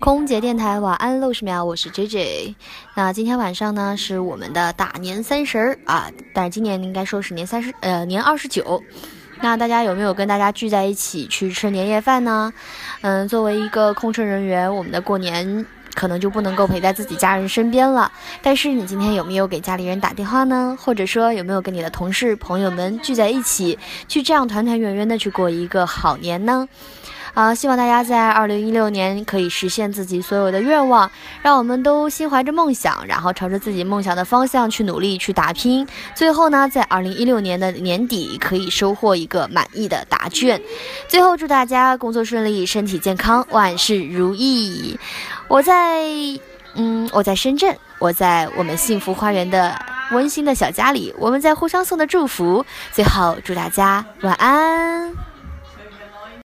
空姐电台晚安六十秒，我是 J J。那今天晚上呢是我们的大年三十儿啊，但是今年应该说是年三十，呃，年二十九。那大家有没有跟大家聚在一起去吃年夜饭呢？嗯，作为一个空乘人员，我们的过年可能就不能够陪在自己家人身边了。但是你今天有没有给家里人打电话呢？或者说有没有跟你的同事朋友们聚在一起，去这样团团圆圆的去过一个好年呢？啊，希望大家在二零一六年可以实现自己所有的愿望，让我们都心怀着梦想，然后朝着自己梦想的方向去努力去打拼。最后呢，在二零一六年的年底可以收获一个满意的答卷。最后祝大家工作顺利，身体健康，万事如意。我在，嗯，我在深圳，我在我们幸福花园的温馨的小家里，我们在互相送的祝福。最后祝大家晚安。